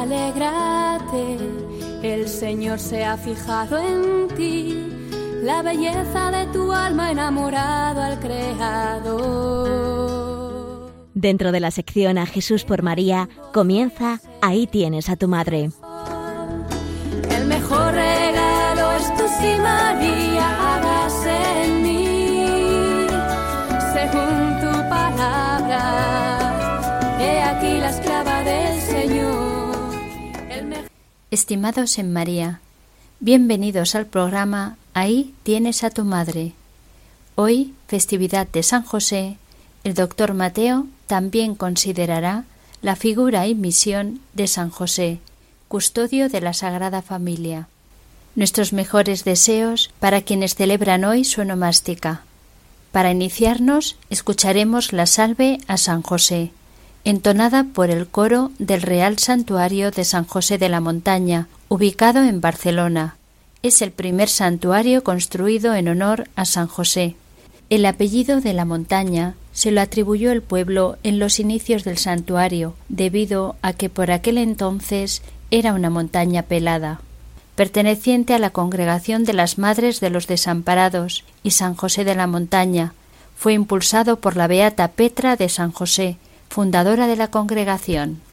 Alégrate, el Señor se ha fijado en ti, la belleza de tu alma enamorado al Creador. Dentro de la sección A Jesús por María comienza Ahí tienes a tu madre. Estimados en María, bienvenidos al programa Ahí tienes a tu madre. Hoy, festividad de San José, el doctor Mateo también considerará la figura y misión de San José, custodio de la Sagrada Familia. Nuestros mejores deseos para quienes celebran hoy su onomástica. Para iniciarnos, escucharemos la salve a San José, entonada por el coro del Real Santuario de San José de la Montaña, ubicado en Barcelona. Es el primer santuario construido en honor a San José. El apellido de la montaña se lo atribuyó el pueblo en los inicios del santuario, debido a que por aquel entonces era una montaña pelada. Perteneciente a la congregación de las Madres de los Desamparados y San José de la Montaña, fue impulsado por la beata Petra de San José, fundadora de la congregación.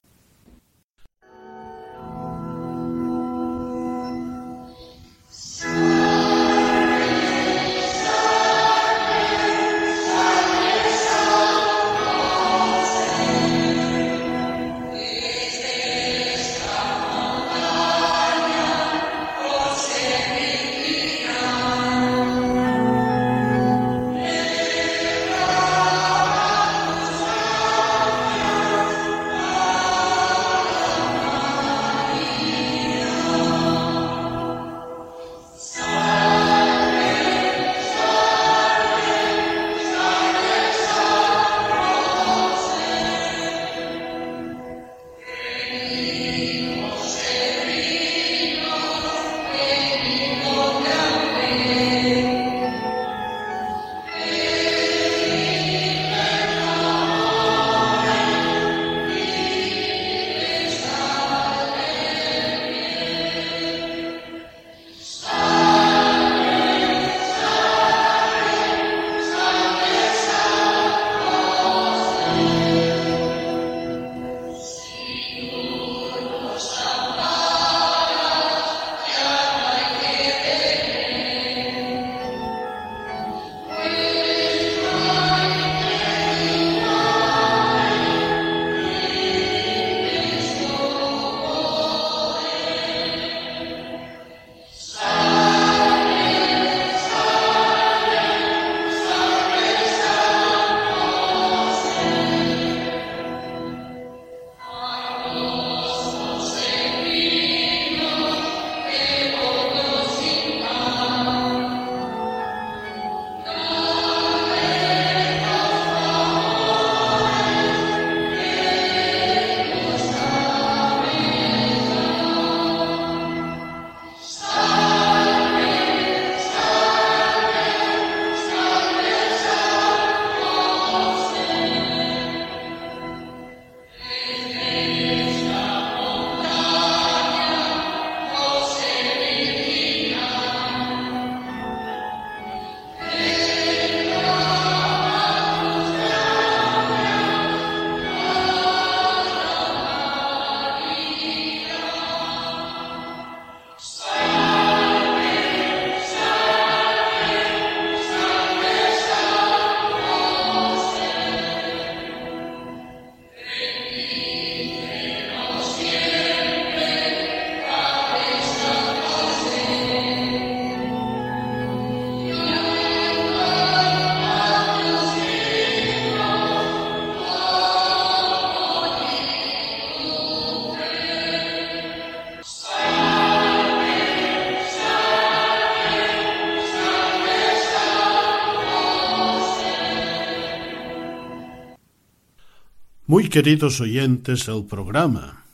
Muy queridos oyentes del programa,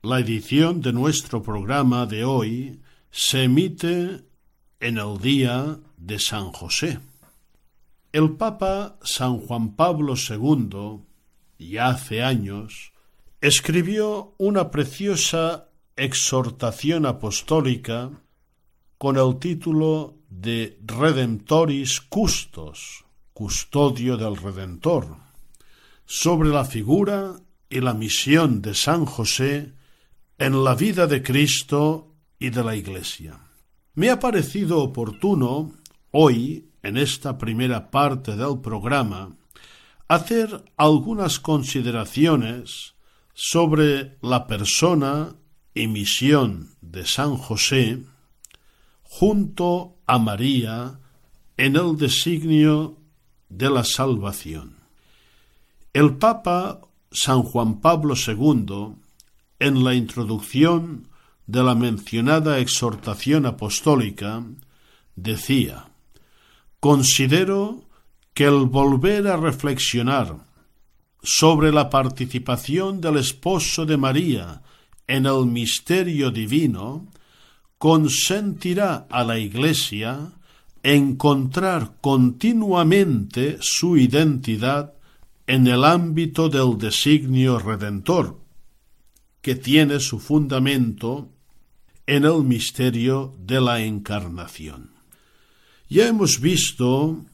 la edición de nuestro programa de hoy se emite en el día de San José. El Papa San Juan Pablo II, ya hace años, escribió una preciosa exhortación apostólica con el título de Redemptoris Custos, custodio del Redentor, sobre la figura y la misión de San José en la vida de Cristo y de la Iglesia. Me ha parecido oportuno hoy, en esta primera parte del programa, hacer algunas consideraciones sobre la persona y misión de San José junto a María en el designio de la salvación. El Papa San Juan Pablo II, en la introducción de la mencionada exhortación apostólica, decía Considero que el volver a reflexionar sobre la participación del esposo de María en el misterio divino consentirá a la Iglesia encontrar continuamente su identidad en el ámbito del designio redentor, que tiene su fundamento en el misterio de la encarnación. Ya hemos visto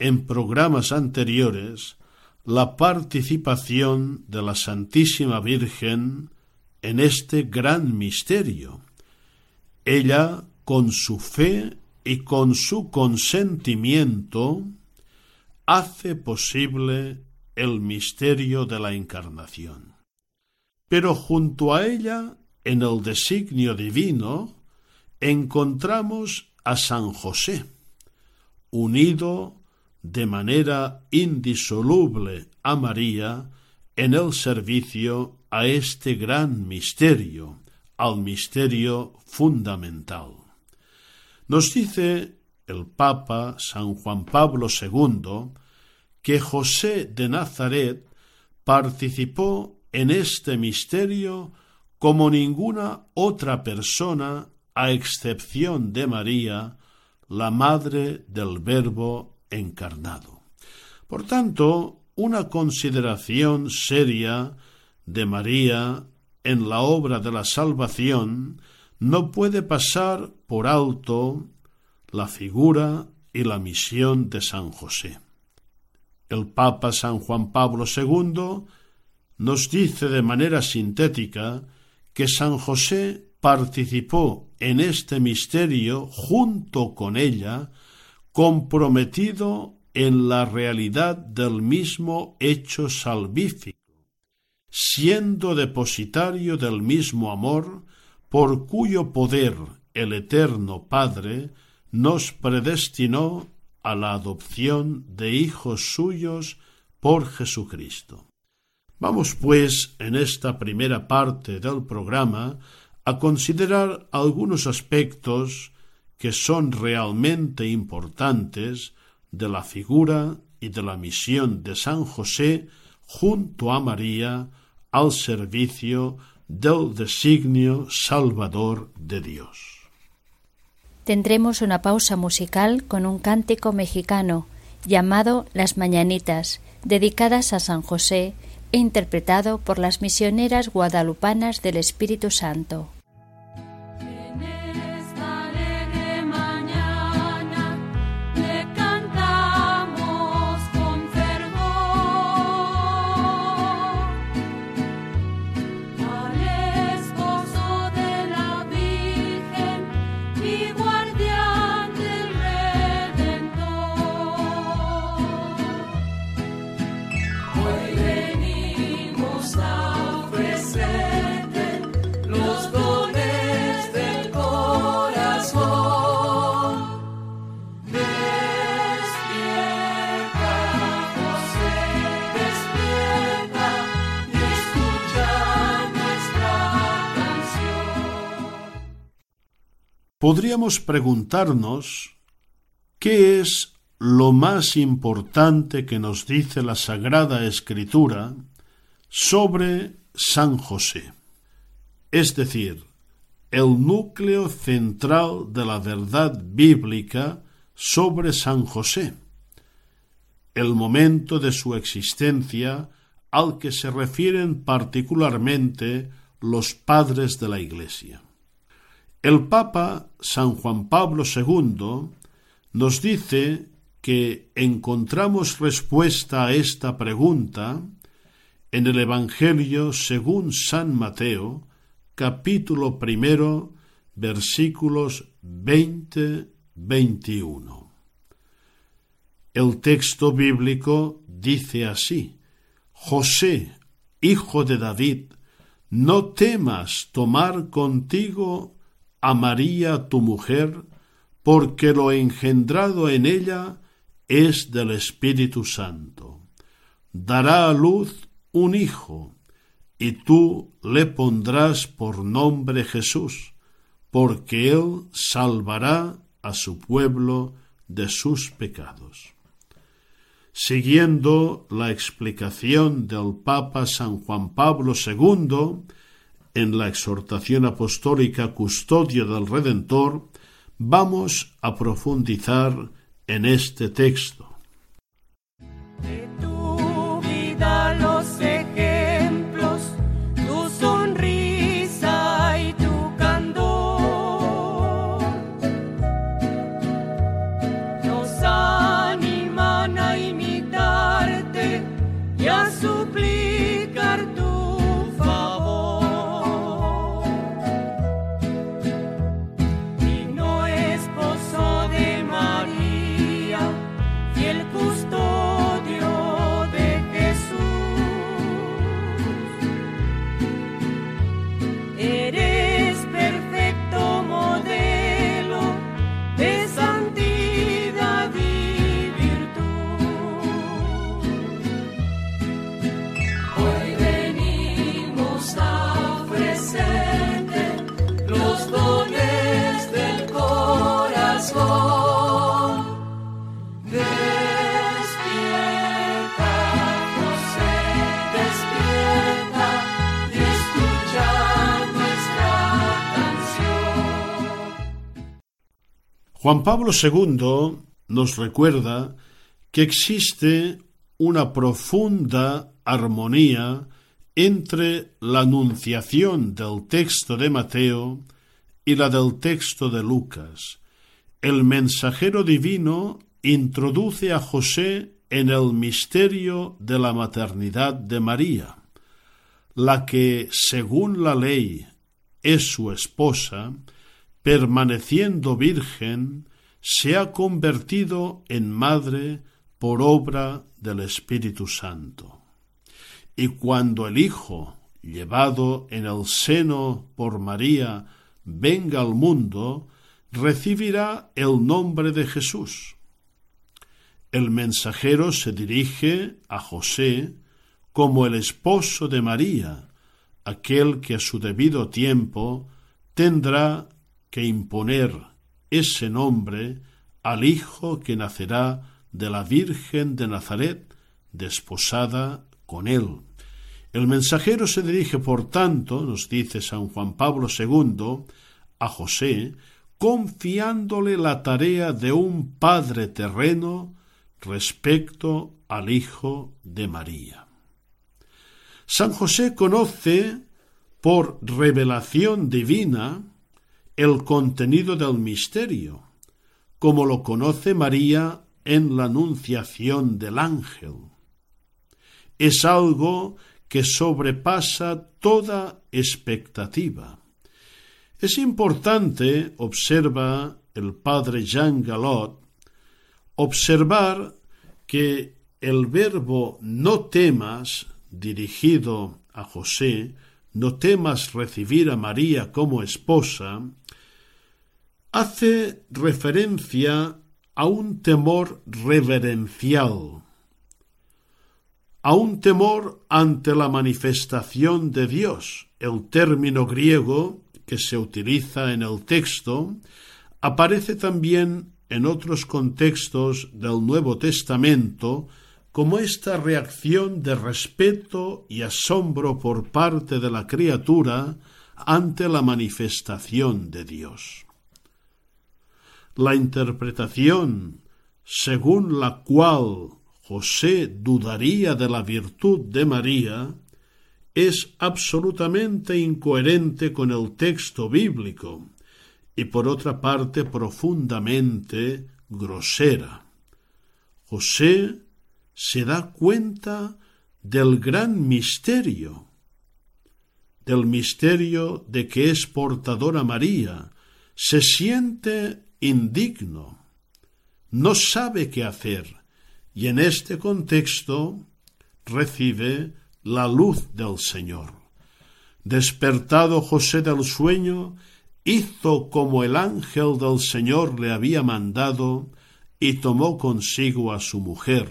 en programas anteriores la participación de la Santísima Virgen en este gran misterio. Ella, con su fe y con su consentimiento, hace posible el misterio de la encarnación. Pero junto a ella, en el designio divino, encontramos a San José, unido de manera indisoluble a María en el servicio a este gran misterio, al misterio fundamental. Nos dice el Papa San Juan Pablo II que José de Nazaret participó en este misterio como ninguna otra persona a excepción de María, la madre del Verbo encarnado. Por tanto, una consideración seria de María en la obra de la salvación no puede pasar por alto la figura y la misión de San José. El Papa San Juan Pablo II nos dice de manera sintética que San José participó en este misterio junto con ella comprometido en la realidad del mismo hecho salvífico, siendo depositario del mismo amor, por cuyo poder el Eterno Padre nos predestinó a la adopción de hijos suyos por Jesucristo. Vamos, pues, en esta primera parte del programa a considerar algunos aspectos que son realmente importantes de la figura y de la misión de San José junto a María al servicio del designio salvador de Dios. Tendremos una pausa musical con un cántico mexicano llamado Las Mañanitas, dedicadas a San José e interpretado por las misioneras guadalupanas del Espíritu Santo. Podríamos preguntarnos ¿qué es lo más importante que nos dice la Sagrada Escritura sobre San José? Es decir, el núcleo central de la verdad bíblica sobre San José, el momento de su existencia al que se refieren particularmente los padres de la Iglesia. El Papa San Juan Pablo II nos dice que encontramos respuesta a esta pregunta en el Evangelio según San Mateo, capítulo primero, versículos 20-21. El texto bíblico dice así, José, hijo de David, no temas tomar contigo a María tu mujer, porque lo engendrado en ella es del Espíritu Santo. Dará a luz un hijo, y tú le pondrás por nombre Jesús, porque él salvará a su pueblo de sus pecados. Siguiendo la explicación del Papa San Juan Pablo II en la exhortación apostólica Custodio del Redentor, vamos a profundizar en este texto. Juan Pablo II nos recuerda que existe una profunda armonía entre la anunciación del texto de Mateo y la del texto de Lucas. El mensajero divino introduce a José en el misterio de la maternidad de María, la que, según la ley, es su esposa, permaneciendo virgen, se ha convertido en madre por obra del Espíritu Santo. Y cuando el Hijo, llevado en el seno por María, venga al mundo, recibirá el nombre de Jesús. El mensajero se dirige a José como el esposo de María, aquel que a su debido tiempo tendrá que imponer ese nombre al Hijo que nacerá de la Virgen de Nazaret, desposada con él. El mensajero se dirige, por tanto, nos dice San Juan Pablo II, a José, confiándole la tarea de un padre terreno respecto al Hijo de María. San José conoce por revelación divina el contenido del misterio, como lo conoce María en la anunciación del ángel. Es algo que sobrepasa toda expectativa. Es importante, observa el padre Jean Galot, observar que el verbo no temas, dirigido a José, no temas recibir a María como esposa, hace referencia a un temor reverencial, a un temor ante la manifestación de Dios. El término griego que se utiliza en el texto aparece también en otros contextos del Nuevo Testamento como esta reacción de respeto y asombro por parte de la criatura ante la manifestación de Dios la interpretación según la cual José dudaría de la virtud de María es absolutamente incoherente con el texto bíblico y por otra parte profundamente grosera. José se da cuenta del gran misterio, del misterio de que es portadora María, se siente indigno, no sabe qué hacer, y en este contexto recibe la luz del Señor. Despertado José del sueño, hizo como el ángel del Señor le había mandado, y tomó consigo a su mujer,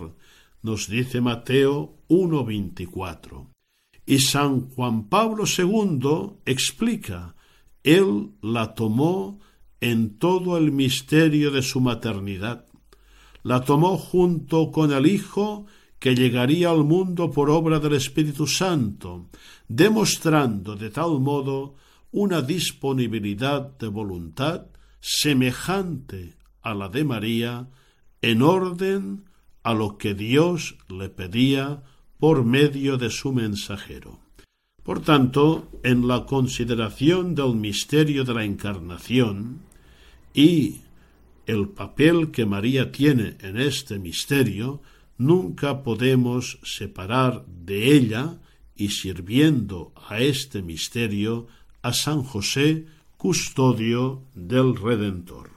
nos dice Mateo 1.24. Y San Juan Pablo II explica, él la tomó en todo el misterio de su maternidad. La tomó junto con el Hijo que llegaría al mundo por obra del Espíritu Santo, demostrando de tal modo una disponibilidad de voluntad semejante a la de María en orden a lo que Dios le pedía por medio de su mensajero. Por tanto, en la consideración del misterio de la encarnación y el papel que María tiene en este misterio, nunca podemos separar de ella y sirviendo a este misterio a San José, custodio del Redentor.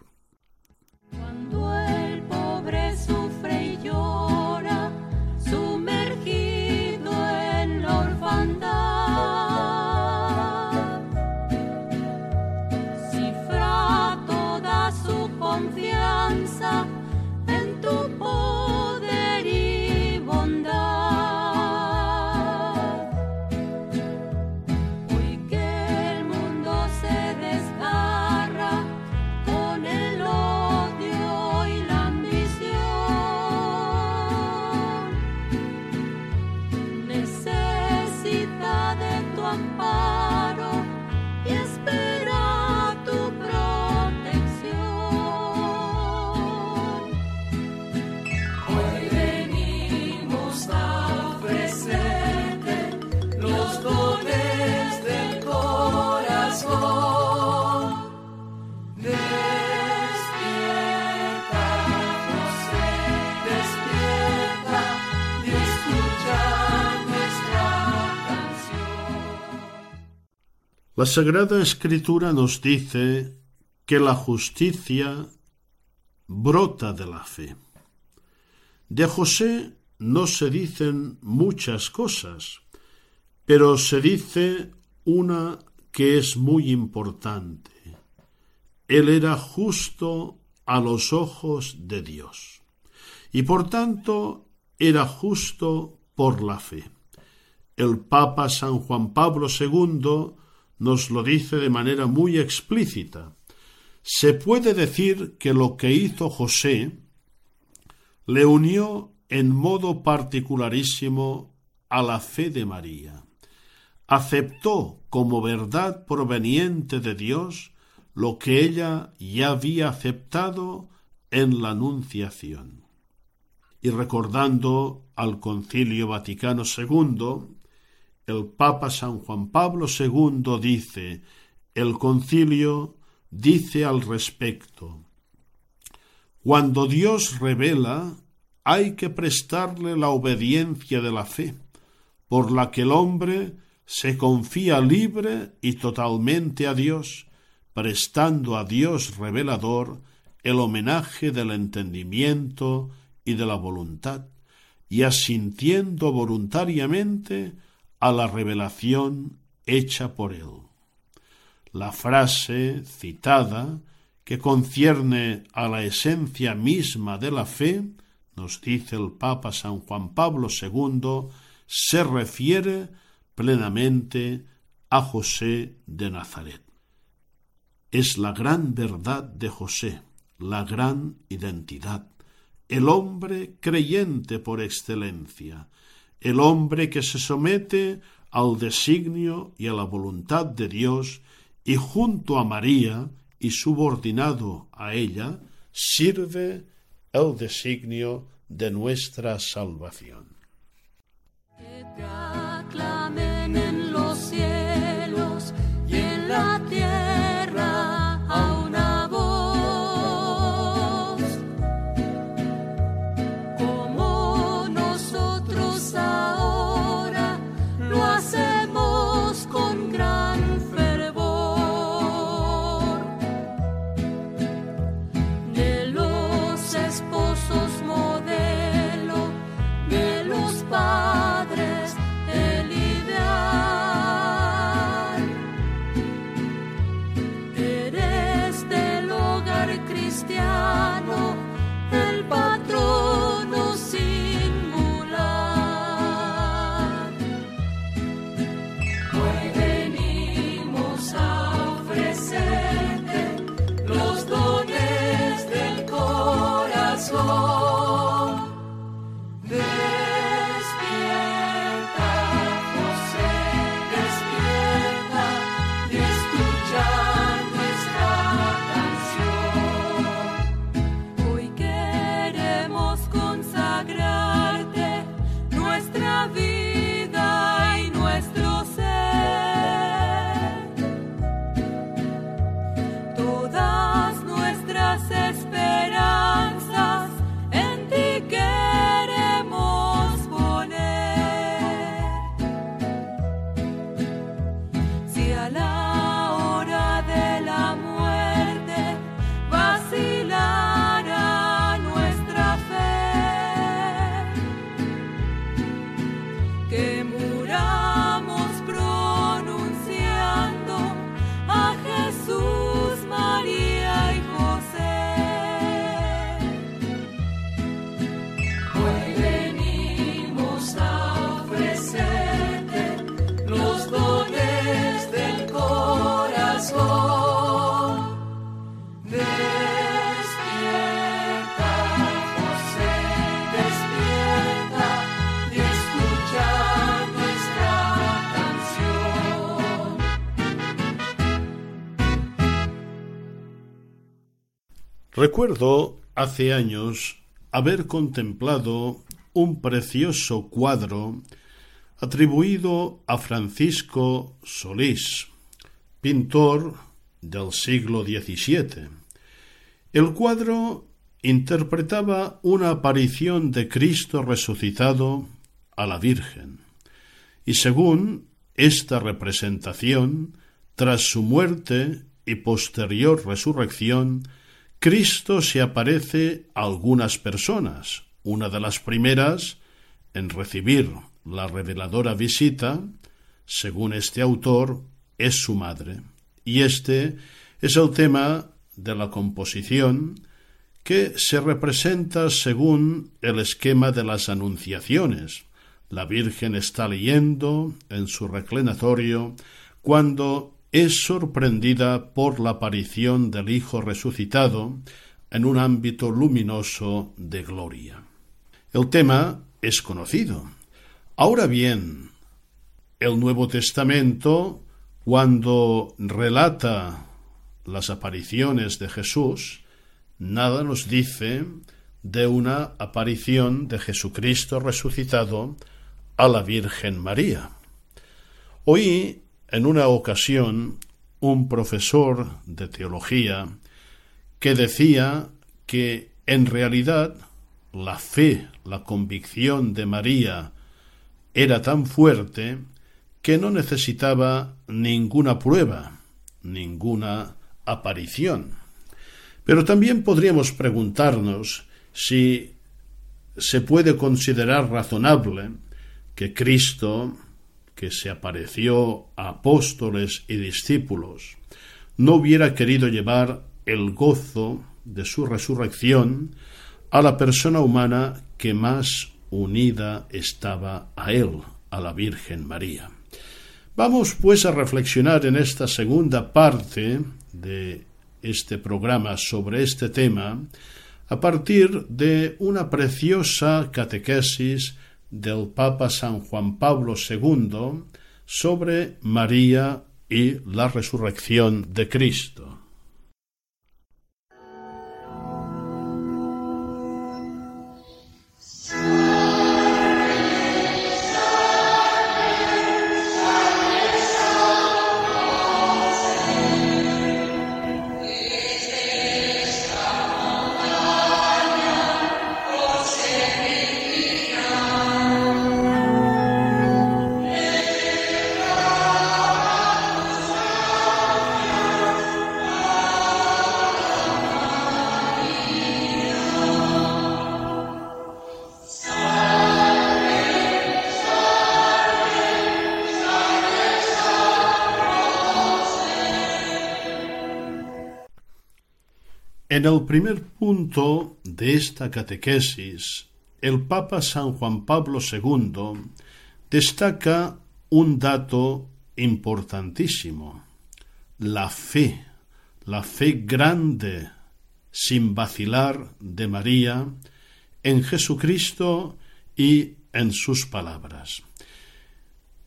La Sagrada Escritura nos dice que la justicia brota de la fe. De José no se dicen muchas cosas, pero se dice una que es muy importante. Él era justo a los ojos de Dios y por tanto era justo por la fe. El Papa San Juan Pablo II nos lo dice de manera muy explícita. Se puede decir que lo que hizo José le unió en modo particularísimo a la fe de María. Aceptó como verdad proveniente de Dios lo que ella ya había aceptado en la Anunciación. Y recordando al Concilio Vaticano II, el Papa San Juan Pablo II dice, el concilio dice al respecto, cuando Dios revela, hay que prestarle la obediencia de la fe, por la que el hombre se confía libre y totalmente a Dios, prestando a Dios revelador el homenaje del entendimiento y de la voluntad, y asintiendo voluntariamente a la revelación hecha por él. La frase citada, que concierne a la esencia misma de la fe, nos dice el Papa San Juan Pablo II, se refiere plenamente a José de Nazaret. Es la gran verdad de José, la gran identidad, el hombre creyente por excelencia, el hombre que se somete al designio y a la voluntad de Dios y junto a María y subordinado a ella, sirve el designio de nuestra salvación. Recuerdo hace años haber contemplado un precioso cuadro atribuido a Francisco Solís, pintor del siglo XVII. El cuadro interpretaba una aparición de Cristo resucitado a la Virgen, y según esta representación, tras su muerte y posterior resurrección, Cristo se aparece a algunas personas. Una de las primeras en recibir la reveladora visita, según este autor, es su madre. Y este es el tema de la composición que se representa según el esquema de las anunciaciones. La Virgen está leyendo en su reclinatorio cuando es sorprendida por la aparición del Hijo resucitado en un ámbito luminoso de gloria. El tema es conocido. Ahora bien, el Nuevo Testamento, cuando relata las apariciones de Jesús, nada nos dice de una aparición de Jesucristo resucitado a la Virgen María. Oí en una ocasión un profesor de teología que decía que en realidad la fe, la convicción de María era tan fuerte que no necesitaba ninguna prueba, ninguna aparición. Pero también podríamos preguntarnos si se puede considerar razonable que Cristo, que se apareció a apóstoles y discípulos, no hubiera querido llevar el gozo de su resurrección a la persona humana que más unida estaba a él, a la Virgen María. Vamos pues a reflexionar en esta segunda parte de este programa sobre este tema a partir de una preciosa catequesis del Papa San Juan Pablo II sobre María y la resurrección de Cristo. En el primer punto de esta catequesis, el Papa San Juan Pablo II destaca un dato importantísimo, la fe, la fe grande, sin vacilar de María, en Jesucristo y en sus palabras.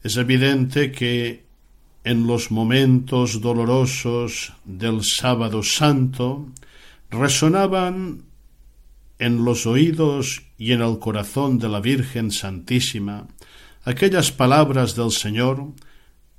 Es evidente que en los momentos dolorosos del sábado santo resonaban en los oídos y en el corazón de la Virgen Santísima aquellas palabras del Señor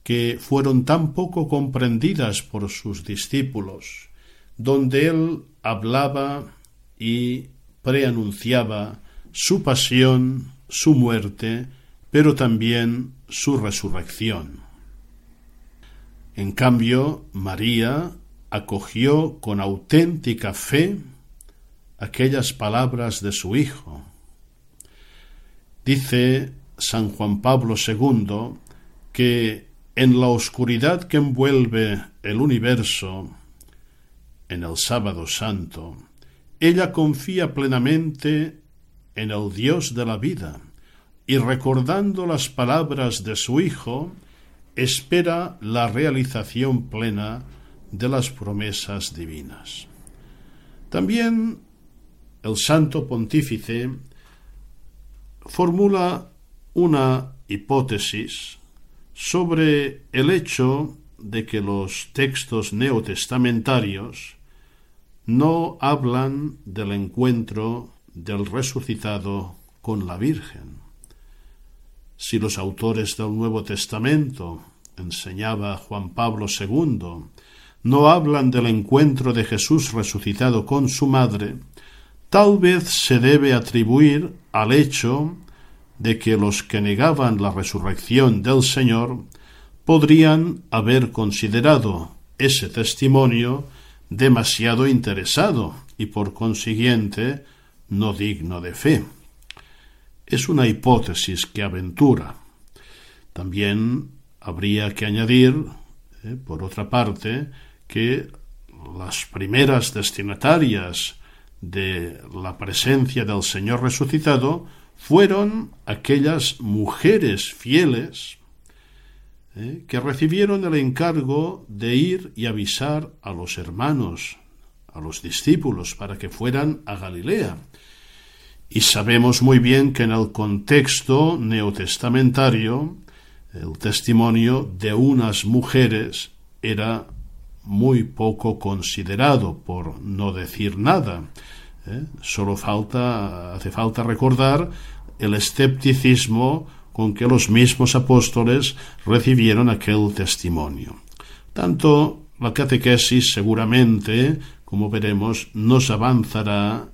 que fueron tan poco comprendidas por sus discípulos, donde Él hablaba y preanunciaba su pasión, su muerte, pero también su resurrección. En cambio, María acogió con auténtica fe aquellas palabras de su Hijo. Dice San Juan Pablo II que en la oscuridad que envuelve el universo, en el sábado santo, ella confía plenamente en el Dios de la vida y recordando las palabras de su Hijo, espera la realización plena de las promesas divinas. También el Santo Pontífice formula una hipótesis sobre el hecho de que los textos neotestamentarios no hablan del encuentro del resucitado con la Virgen. Si los autores del Nuevo Testamento, enseñaba Juan Pablo II, no hablan del encuentro de Jesús resucitado con su madre, tal vez se debe atribuir al hecho de que los que negaban la resurrección del Señor podrían haber considerado ese testimonio demasiado interesado y por consiguiente no digno de fe. Es una hipótesis que aventura. También habría que añadir, eh, por otra parte, que las primeras destinatarias de la presencia del Señor resucitado fueron aquellas mujeres fieles eh, que recibieron el encargo de ir y avisar a los hermanos, a los discípulos, para que fueran a Galilea. Y sabemos muy bien que en el contexto neotestamentario el testimonio de unas mujeres era muy poco considerado, por no decir nada. ¿eh? Solo falta, hace falta recordar el escepticismo con que los mismos apóstoles recibieron aquel testimonio. Tanto la catequesis seguramente, como veremos, nos avanzará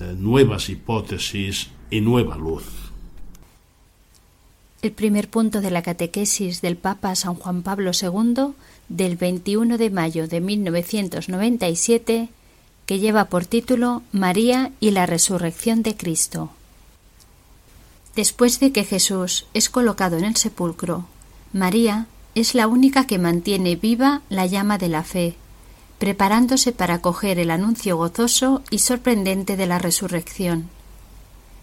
eh, nuevas hipótesis y nueva luz. El primer punto de la catequesis del Papa San Juan Pablo II del 21 de mayo de 1997, que lleva por título María y la resurrección de Cristo. Después de que Jesús es colocado en el sepulcro, María es la única que mantiene viva la llama de la fe, preparándose para acoger el anuncio gozoso y sorprendente de la resurrección.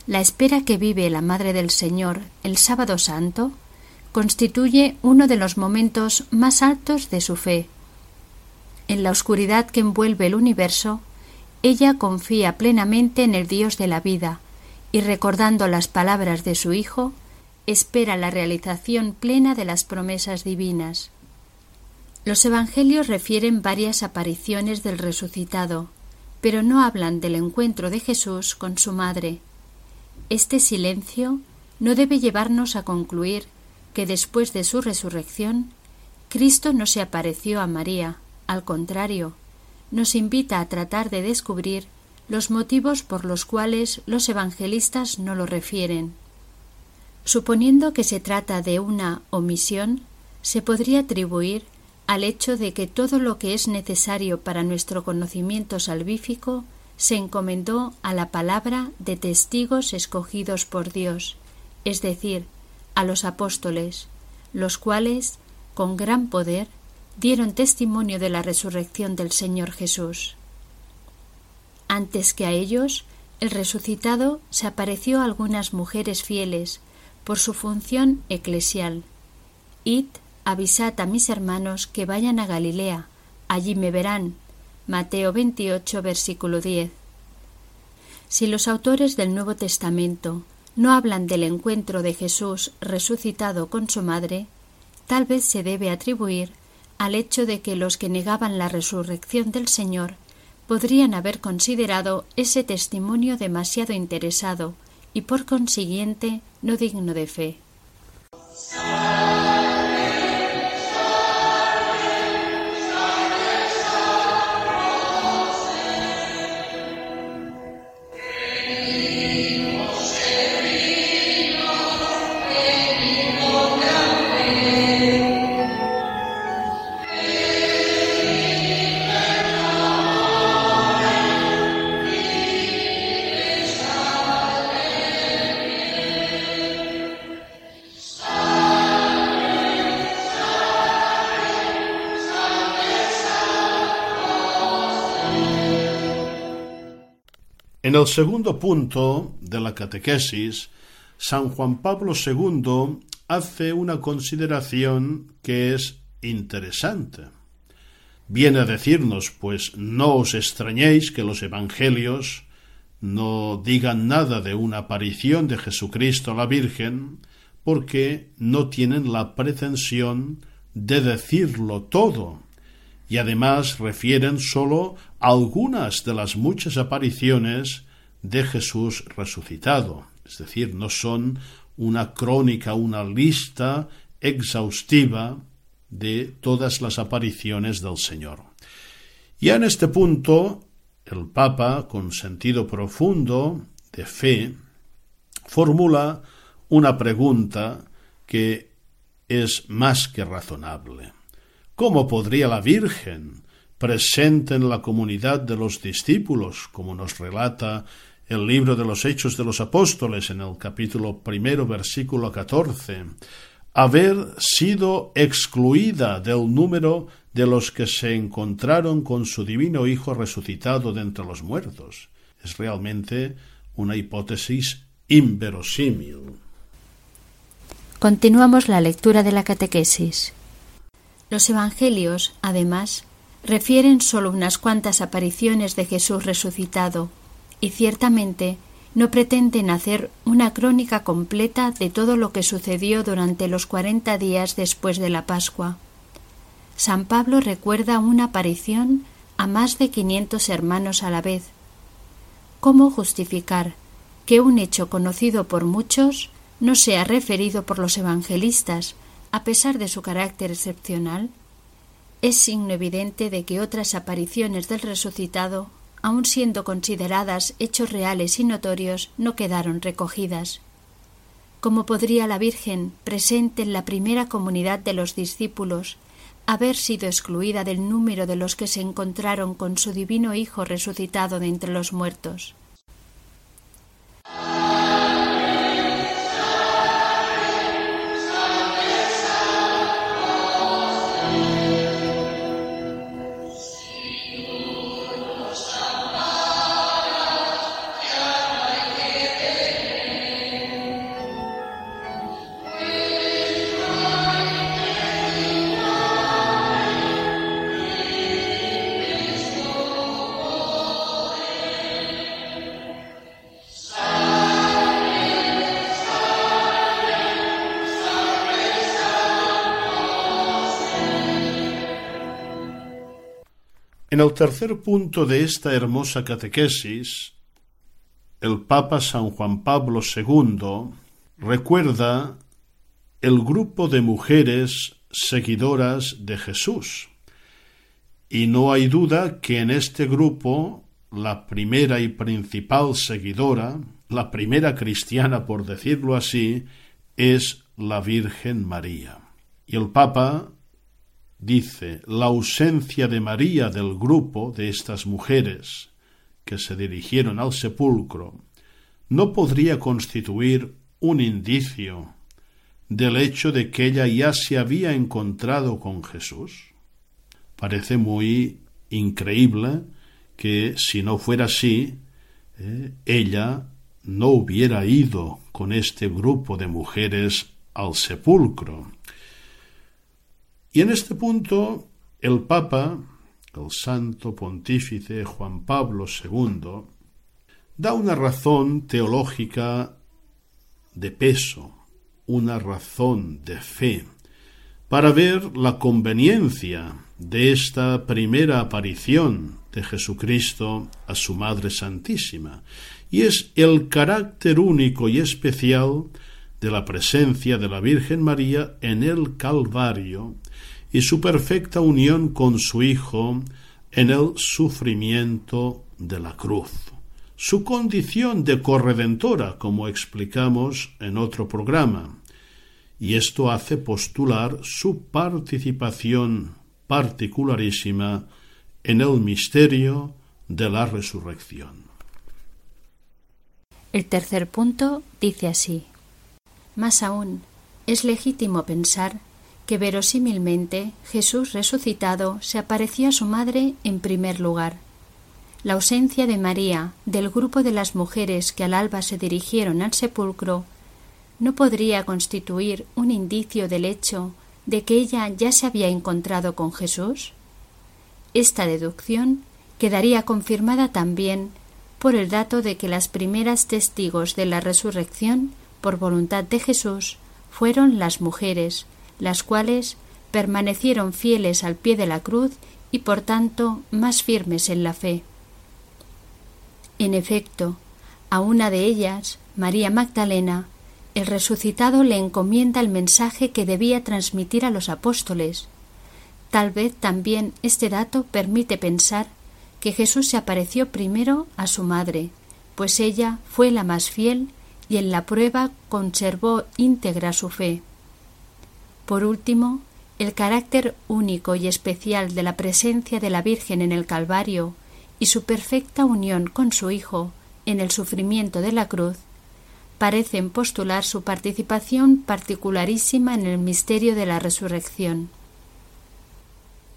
La espera que vive la Madre del Señor el sábado santo constituye uno de los momentos más altos de su fe. En la oscuridad que envuelve el universo, ella confía plenamente en el Dios de la vida y recordando las palabras de su Hijo, espera la realización plena de las promesas divinas. Los Evangelios refieren varias apariciones del resucitado, pero no hablan del encuentro de Jesús con su madre. Este silencio no debe llevarnos a concluir que después de su resurrección, Cristo no se apareció a María, al contrario, nos invita a tratar de descubrir los motivos por los cuales los evangelistas no lo refieren. Suponiendo que se trata de una omisión, se podría atribuir al hecho de que todo lo que es necesario para nuestro conocimiento salvífico se encomendó a la palabra de testigos escogidos por Dios, es decir, a los apóstoles, los cuales, con gran poder, dieron testimonio de la resurrección del Señor Jesús. Antes que a ellos, el resucitado se apareció a algunas mujeres fieles por su función eclesial. Id, avisad a mis hermanos que vayan a Galilea, allí me verán. Mateo 28, versículo 10. Si los autores del Nuevo Testamento no hablan del encuentro de Jesús resucitado con su madre, tal vez se debe atribuir al hecho de que los que negaban la resurrección del Señor podrían haber considerado ese testimonio demasiado interesado y por consiguiente no digno de fe. El segundo punto de la catequesis, San Juan Pablo II hace una consideración que es interesante. Viene a decirnos, pues no os extrañéis que los evangelios no digan nada de una aparición de Jesucristo a la Virgen, porque no tienen la pretensión de decirlo todo, y además refieren sólo algunas de las muchas apariciones de Jesús resucitado, es decir, no son una crónica, una lista exhaustiva de todas las apariciones del Señor. Y en este punto, el Papa, con sentido profundo de fe, formula una pregunta que es más que razonable. ¿Cómo podría la Virgen, presente en la comunidad de los discípulos, como nos relata el libro de los Hechos de los Apóstoles en el capítulo primero, versículo catorce, haber sido excluida del número de los que se encontraron con su divino Hijo resucitado de entre los muertos. Es realmente una hipótesis inverosímil. Continuamos la lectura de la catequesis. Los Evangelios, además, refieren solo unas cuantas apariciones de Jesús resucitado, y ciertamente no pretenden hacer una crónica completa de todo lo que sucedió durante los cuarenta días después de la Pascua. San Pablo recuerda una aparición a más de quinientos hermanos a la vez. ¿Cómo justificar que un hecho conocido por muchos no sea referido por los evangelistas a pesar de su carácter excepcional, es signo evidente de que otras apariciones del resucitado, aun siendo consideradas hechos reales y notorios, no quedaron recogidas. ¿Cómo podría la Virgen, presente en la primera comunidad de los discípulos, haber sido excluida del número de los que se encontraron con su divino Hijo resucitado de entre los muertos? En el tercer punto de esta hermosa catequesis, el Papa San Juan Pablo II recuerda el grupo de mujeres seguidoras de Jesús. Y no hay duda que en este grupo la primera y principal seguidora, la primera cristiana por decirlo así, es la Virgen María. Y el Papa dice la ausencia de María del grupo de estas mujeres que se dirigieron al sepulcro no podría constituir un indicio del hecho de que ella ya se había encontrado con Jesús. Parece muy increíble que si no fuera así, eh, ella no hubiera ido con este grupo de mujeres al sepulcro. Y en este punto el Papa, el Santo Pontífice Juan Pablo II, da una razón teológica de peso, una razón de fe, para ver la conveniencia de esta primera aparición de Jesucristo a su Madre Santísima, y es el carácter único y especial de la presencia de la Virgen María en el Calvario y su perfecta unión con su Hijo en el sufrimiento de la cruz. Su condición de corredentora, como explicamos en otro programa, y esto hace postular su participación particularísima en el misterio de la resurrección. El tercer punto dice así. Más aún, es legítimo pensar que verosímilmente Jesús resucitado se apareció a su madre en primer lugar. La ausencia de María del grupo de las mujeres que al alba se dirigieron al sepulcro no podría constituir un indicio del hecho de que ella ya se había encontrado con Jesús? Esta deducción quedaría confirmada también por el dato de que las primeras testigos de la resurrección por voluntad de Jesús fueron las mujeres, las cuales permanecieron fieles al pie de la cruz y por tanto más firmes en la fe. En efecto, a una de ellas, María Magdalena, el resucitado le encomienda el mensaje que debía transmitir a los apóstoles. Tal vez también este dato permite pensar que Jesús se apareció primero a su madre, pues ella fue la más fiel y en la prueba conservó íntegra su fe. Por último, el carácter único y especial de la presencia de la Virgen en el Calvario y su perfecta unión con su Hijo en el sufrimiento de la cruz parecen postular su participación particularísima en el misterio de la resurrección.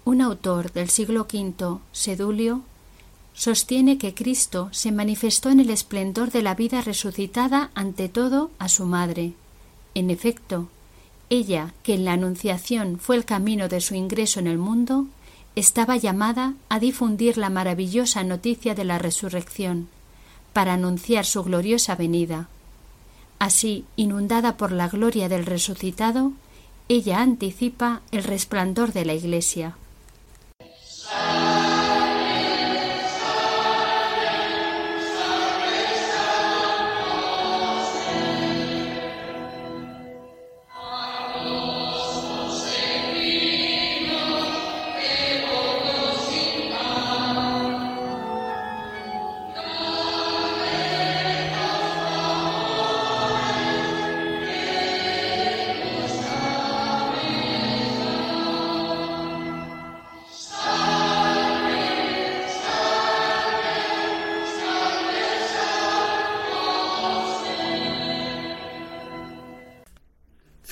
Un autor del siglo V, Sedulio, sostiene que Cristo se manifestó en el esplendor de la vida resucitada ante todo a su madre. En efecto, ella, que en la Anunciación fue el camino de su ingreso en el mundo, estaba llamada a difundir la maravillosa noticia de la resurrección, para anunciar su gloriosa venida. Así, inundada por la gloria del resucitado, ella anticipa el resplandor de la Iglesia.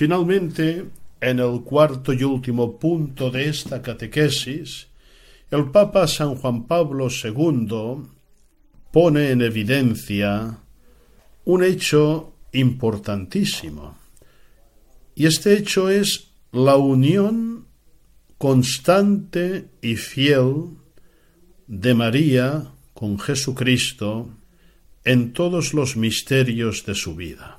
Finalmente, en el cuarto y último punto de esta catequesis, el Papa San Juan Pablo II pone en evidencia un hecho importantísimo. Y este hecho es la unión constante y fiel de María con Jesucristo en todos los misterios de su vida.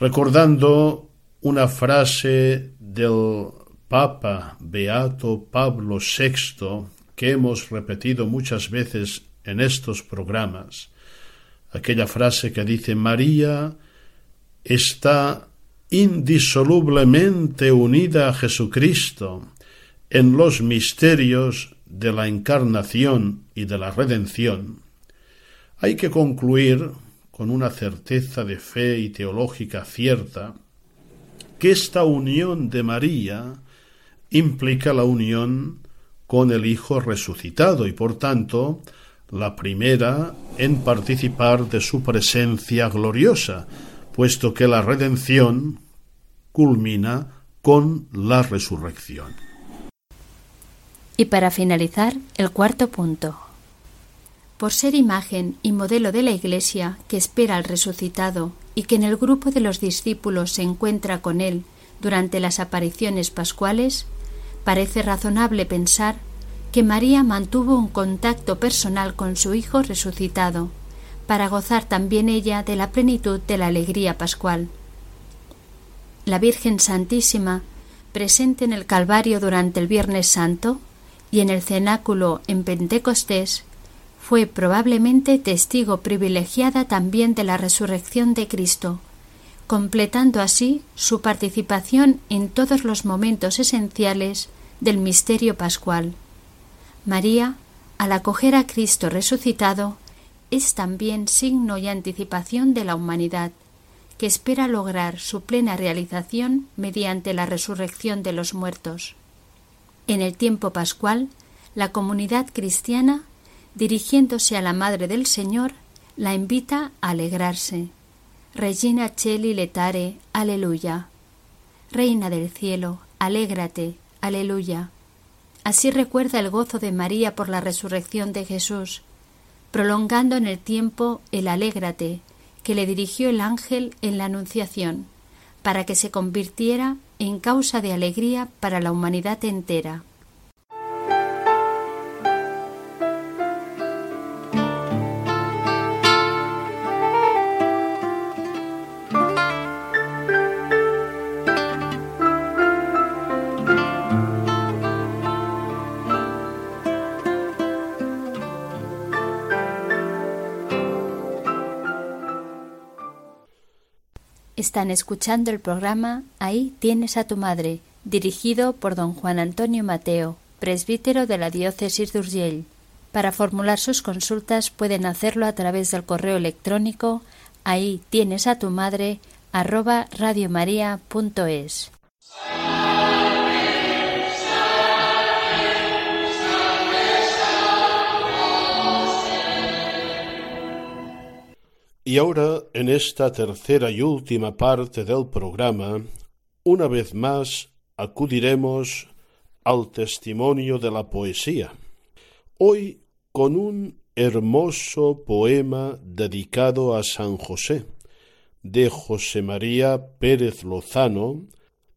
Recordando una frase del Papa Beato Pablo VI que hemos repetido muchas veces en estos programas, aquella frase que dice María está indisolublemente unida a Jesucristo en los misterios de la encarnación y de la redención, hay que concluir con una certeza de fe y teológica cierta que esta unión de María implica la unión con el Hijo resucitado y por tanto la primera en participar de su presencia gloriosa, puesto que la redención culmina con la resurrección. Y para finalizar, el cuarto punto. Por ser imagen y modelo de la Iglesia que espera al resucitado y que en el grupo de los discípulos se encuentra con él durante las apariciones pascuales, parece razonable pensar que María mantuvo un contacto personal con su Hijo resucitado, para gozar también ella de la plenitud de la alegría pascual. La Virgen Santísima, presente en el Calvario durante el Viernes Santo y en el cenáculo en Pentecostés, fue probablemente testigo privilegiada también de la resurrección de Cristo, completando así su participación en todos los momentos esenciales del misterio pascual. María, al acoger a Cristo resucitado, es también signo y anticipación de la humanidad, que espera lograr su plena realización mediante la resurrección de los muertos. En el tiempo pascual, la comunidad cristiana dirigiéndose a la Madre del Señor, la invita a alegrarse. Regina Cheli letare, aleluya. Reina del cielo, alégrate, aleluya. Así recuerda el gozo de María por la resurrección de Jesús, prolongando en el tiempo el alégrate que le dirigió el ángel en la Anunciación, para que se convirtiera en causa de alegría para la humanidad entera. Están escuchando el programa Ahí tienes a tu madre, dirigido por don Juan Antonio Mateo, presbítero de la diócesis de Urgell. Para formular sus consultas pueden hacerlo a través del correo electrónico ahí tienes a tu madre arroba radiomaria.es. Y ahora, en esta tercera y última parte del programa, una vez más acudiremos al testimonio de la poesía. Hoy con un hermoso poema dedicado a San José, de José María Pérez Lozano,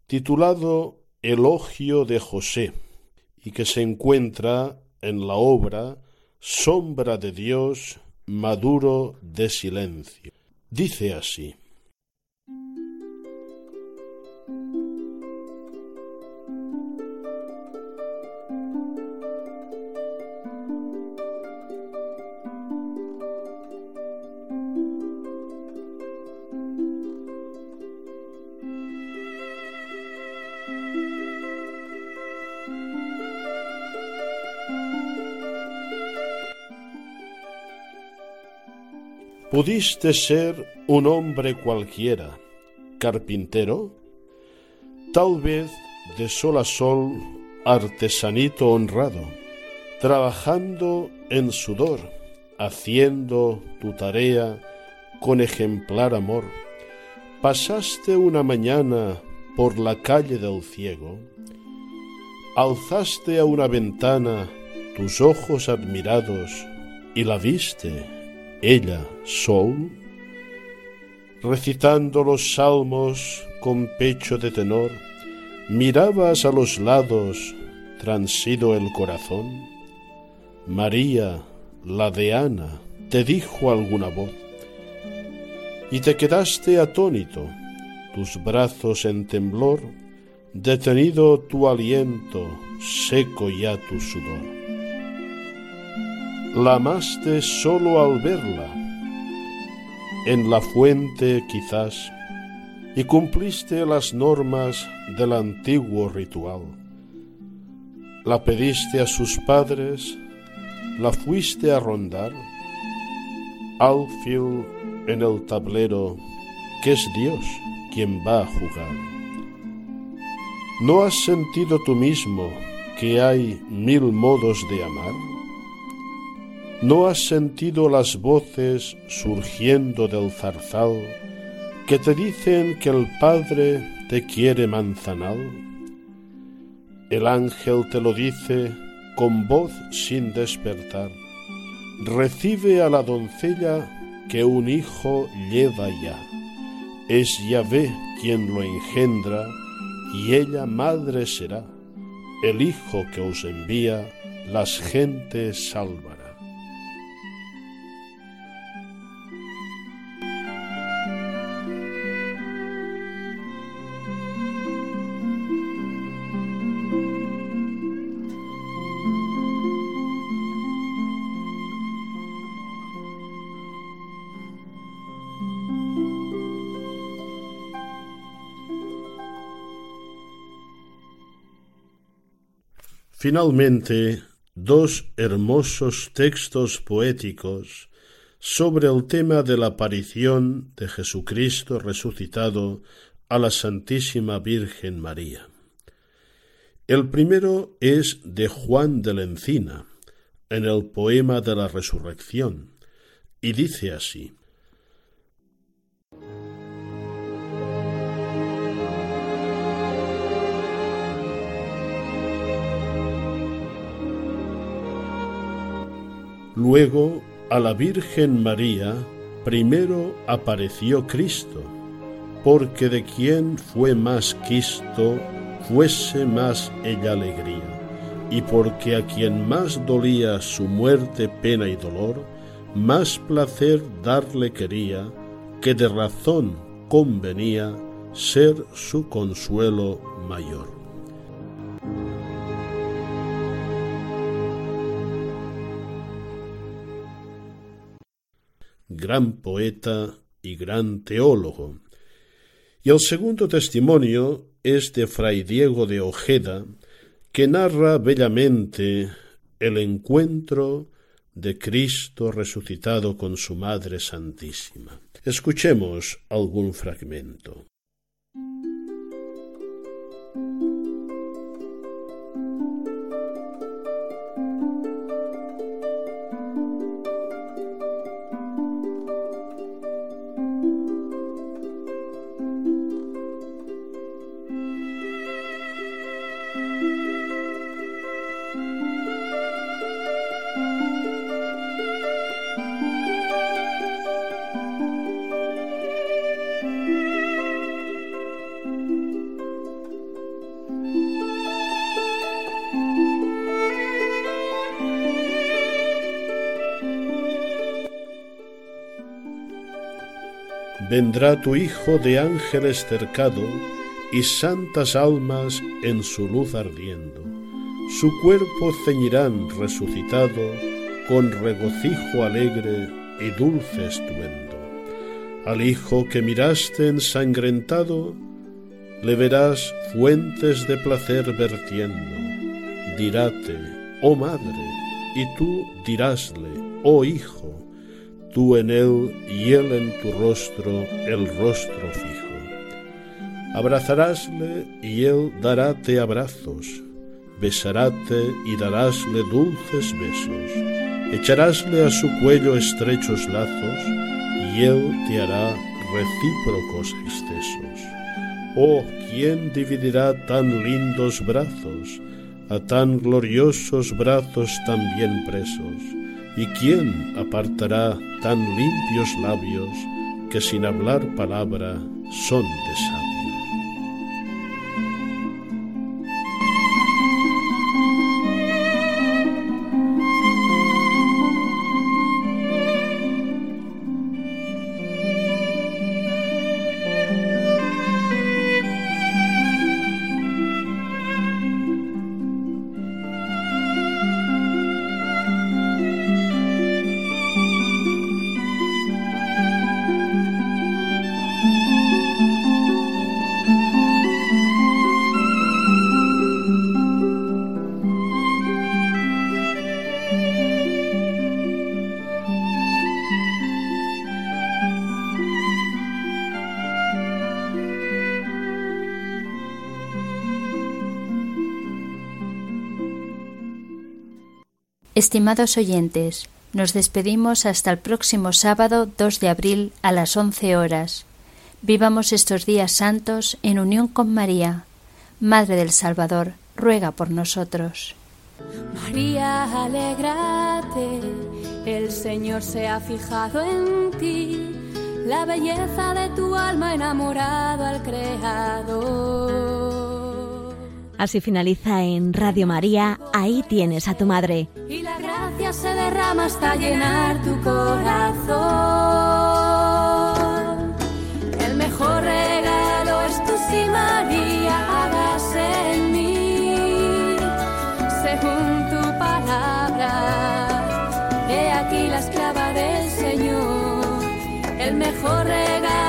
titulado Elogio de José, y que se encuentra en la obra Sombra de Dios maduro de silencio. Dice así. Pudiste ser un hombre cualquiera, carpintero, tal vez de sol a sol, artesanito honrado, trabajando en sudor, haciendo tu tarea con ejemplar amor. Pasaste una mañana por la calle del ciego, alzaste a una ventana tus ojos admirados y la viste ella, Sol, recitando los salmos con pecho de tenor, mirabas a los lados, transido el corazón. María, la de Ana, te dijo alguna voz, y te quedaste atónito, tus brazos en temblor, detenido tu aliento, seco ya tu sudor la amaste solo al verla, en la fuente quizás, y cumpliste las normas del antiguo ritual. La pediste a sus padres, la fuiste a rondar, alfil en el tablero, que es Dios quien va a jugar. ¿No has sentido tú mismo que hay mil modos de amar? ¿No has sentido las voces surgiendo del zarzal que te dicen que el Padre te quiere manzanal? El ángel te lo dice con voz sin despertar. recibe a la doncella que un hijo lleva ya. Es Yahvé quien lo engendra, y ella madre será. El hijo que os envía, las gentes salvará. Finalmente, dos hermosos textos poéticos sobre el tema de la aparición de Jesucristo resucitado a la Santísima Virgen María. El primero es de Juan de la Encina, en el poema de la resurrección, y dice así Luego a la Virgen María primero apareció Cristo, porque de quien fue más Cristo fuese más ella alegría, y porque a quien más dolía su muerte, pena y dolor, más placer darle quería, que de razón convenía ser su consuelo mayor. Gran poeta y gran teólogo. Y el segundo testimonio es de Fray Diego de Ojeda, que narra bellamente el encuentro de Cristo resucitado con su Madre Santísima. Escuchemos algún fragmento. Vendrá tu Hijo de ángeles cercado y santas almas en su luz ardiendo. Su cuerpo ceñirán resucitado con regocijo alegre y dulce estruendo. Al Hijo que miraste ensangrentado, le verás fuentes de placer vertiendo. Diráte, oh Madre, y tú dirásle, oh Hijo, tú en él y él en tu rostro el rostro fijo. Abrazarásle y él daráte abrazos, besaráte y darásle dulces besos, echarásle a su cuello estrechos lazos y él te hará recíprocos excesos. Oh, ¿quién dividirá tan lindos brazos, a tan gloriosos brazos tan bien presos? ¿Y quién apartará tan limpios labios que sin hablar palabra son de Estimados oyentes, nos despedimos hasta el próximo sábado 2 de abril a las 11 horas. Vivamos estos días santos en unión con María. Madre del Salvador, ruega por nosotros. María, alégrate El Señor se ha fijado en ti, la belleza de tu alma enamorado al Creador. Así finaliza en Radio María, ahí tienes a tu madre. Y la gracia se derrama hasta llenar tu corazón. El mejor regalo es tu sí, María, hágase en mí, según tu palabra. He aquí la esclava del Señor, el mejor regalo